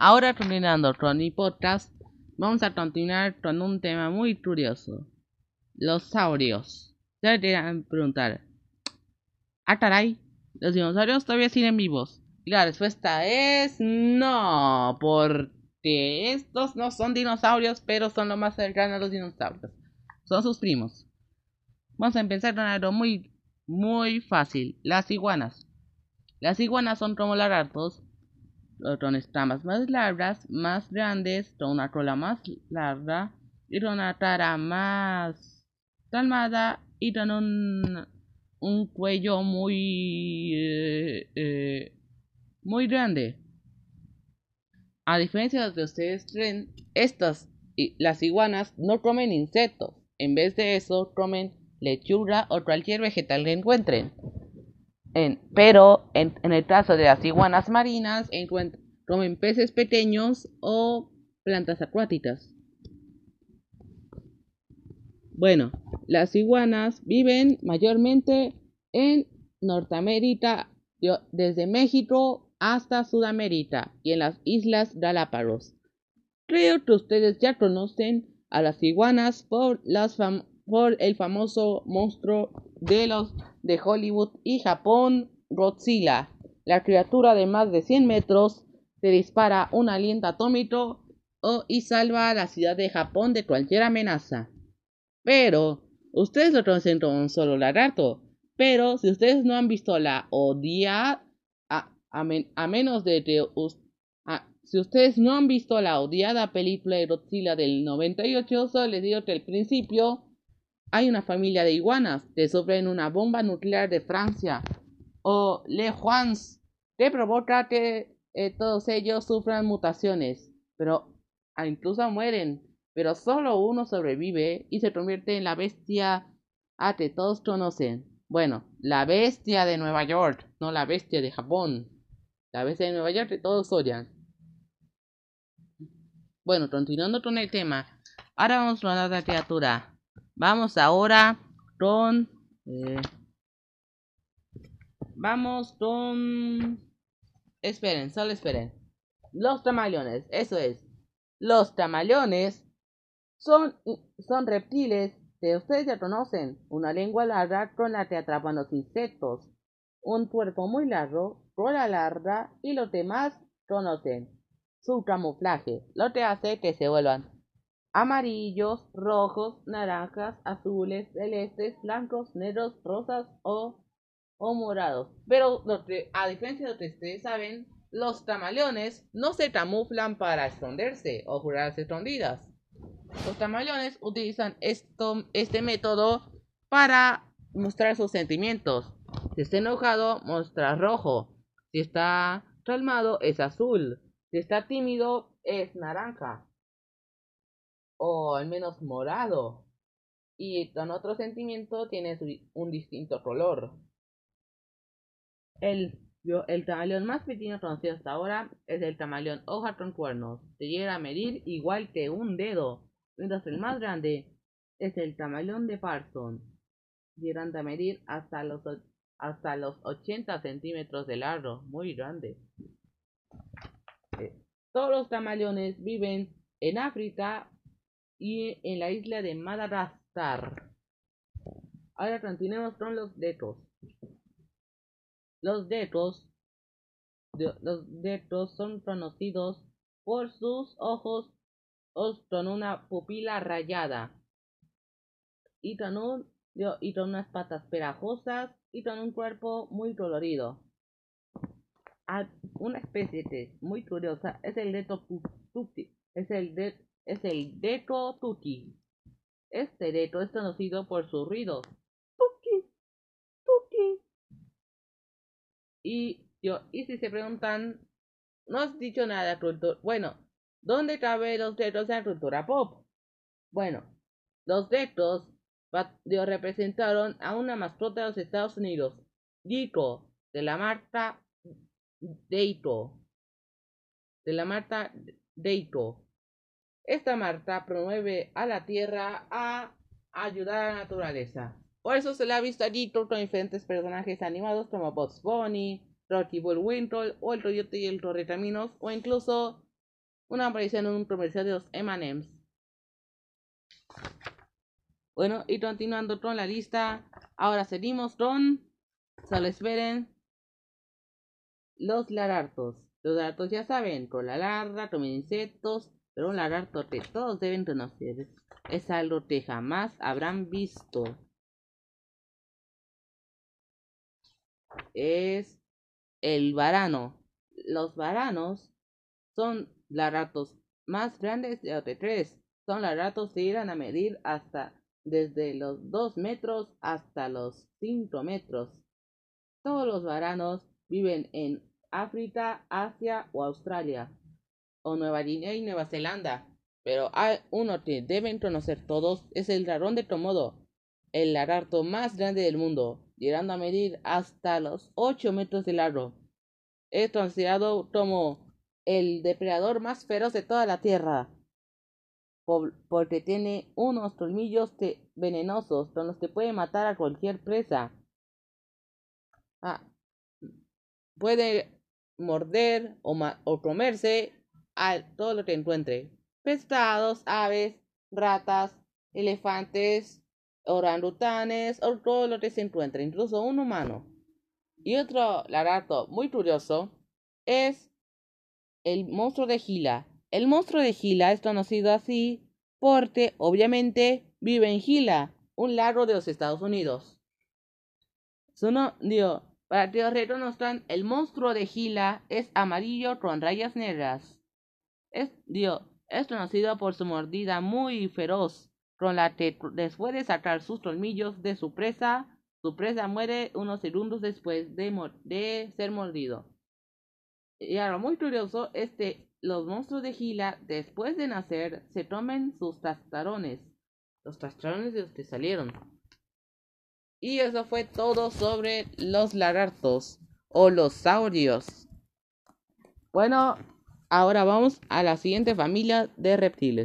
Ahora terminando con mi podcast, vamos a continuar con un tema muy curioso. Los saurios. Van a preguntar, ¿ah caray? ¿Los dinosaurios todavía siguen vivos? Y la respuesta es no, porque estos no son dinosaurios, pero son lo más cercano a los dinosaurios. Son sus primos. Vamos a empezar con algo muy, muy fácil. Las iguanas. Las iguanas son como lagartos, con escamas más largas, más grandes, con una cola más larga y con una cara más calmada y con un, cuello muy eh, eh, muy grande. A diferencia de lo que ustedes creen, estas las iguanas no comen insectos. En vez de eso, comen lechuga o cualquier vegetal que encuentren. Pero en, el caso de las iguanas marinas, comen peces pequeños o plantas acuáticas. Bueno, las iguanas viven mayormente en Norteamérica, desde México hasta Sudamérica y en las Islas Galápagos. Creo que ustedes ya conocen a las iguanas por el famoso monstruo de los de Hollywood y Japón, Godzilla. La criatura de más de 100 metros se dispara un aliento atómico y salva a la ciudad de Japón de cualquier amenaza. Pero, ustedes lo conocen un solo lagarto. Pero, si ustedes no han visto la odia, a, menos de que si ustedes no han visto la odiada película de Godzilla del 98, solo les digo que al principio hay una familia de iguanas que sufren una bomba nuclear de Francia o Le Juans que provoca que eh, todos ellos sufran mutaciones, pero ah, incluso mueren, pero solo uno sobrevive y se convierte en la bestia a que todos conocen. Bueno, la bestia de Nueva York, no la bestia de Japón. La bestia de Nueva York que todos odian. Bueno, continuando con el tema, ahora vamos a hablar de la criatura. Vamos ahora con... Eh, vamos con... Esperen, solo esperen. Los tamaleones, eso es. Los tamaleones son, son reptiles que ustedes ya conocen. Una lengua larga con la que atrapan los insectos. Un cuerpo muy largo, cola larga y los demás conocen. Su camuflaje, lo que hace que se vuelvan amarillos, rojos, naranjas, azules, celestes, blancos, negros, rosas o, o morados. Pero a diferencia de lo que ustedes saben, los camaleones no se camuflan para esconderse o jurarse escondidas. Los camaleones utilizan esto, este método para mostrar sus sentimientos. Si está enojado, muestra rojo. Si está calmado, es azul. Si está tímido, es naranja o al menos morado. Y con otro sentimiento tiene un distinto color. El, el camaleón más pequeño conocido hasta ahora es el camaleón hoja con cuernos. Se llega a medir igual que un dedo. Mientras el más grande es el camaleón de Parson. Llegan a medir hasta los, hasta los 80 centímetros de largo. Muy grande. Eh, todos los camaleones viven en África y en la isla de Madagascar. Ahora continuemos con los detos. Los detos, los detos son conocidos por sus ojos con una pupila rayada y con, unas patas perajosas y con un cuerpo muy colorido. Una especie muy curiosa es el deto es el de, es el Deco Tuki. Este deto es conocido por su ruido. Tuki, Tuki. Y, yo, y si se preguntan, no has dicho nada cultura. Bueno, ¿dónde caben los detos en la cultura pop? Bueno, los detos representaron a una mascota de los Estados Unidos, Dico, de la marca Deito. De la marca Deito. Esta marca promueve a la Tierra a ayudar a la naturaleza. Por eso se le ha visto allí con diferentes personajes animados como Bugs Bunny, Rocky Bullwinkle o el Coyote y el Torrecaminos o incluso una aparición en un comercial de los M&M's. Bueno, y continuando con la lista, ahora seguimos con, solo esperen, los lagartos. Los lagartos ya saben, con la larga, comen insectos, pero un lagarto que todos deben conocer es algo que jamás habrán visto. Es el varano. Los varanos son lagartos más grandes de los tres. Son lagartos que irán a medir hasta desde los 2 metros hasta los 5 metros. Todos los varanos viven en África, Asia o Australia, o Nueva Guinea y Nueva Zelanda. Pero hay uno que deben conocer todos, es el dragón de Komodo, el lagarto más grande del mundo, llegando a medir hasta los 8 metros de largo. Es considerado como el depredador más feroz de toda la Tierra porque tiene unos colmillos venenosos con los que puede matar a cualquier presa. Ah, puede morder o, comerse todo lo que encuentre. Pescados, aves, ratas, elefantes, orangutanes o todo lo que se encuentre, incluso un humano. Y otro lagarto muy curioso es el monstruo de Gila. El monstruo de Gila es conocido así porque obviamente vive en Gila, un lago de los Estados Unidos. Su dio, para que os reconozcan, el monstruo de Gila es amarillo con rayas negras. Es, dio, es conocido por su mordida muy feroz, con la que después de sacar sus colmillos de su presa, su presa muere unos segundos después de, ser mordido. Y algo muy curioso, este los monstruos de Gila, después de nacer, se tomen sus tastarones. Los tastarones de los que salieron. Y eso fue todo sobre los lagartos o los saurios. Bueno, ahora vamos a la siguiente familia de reptiles.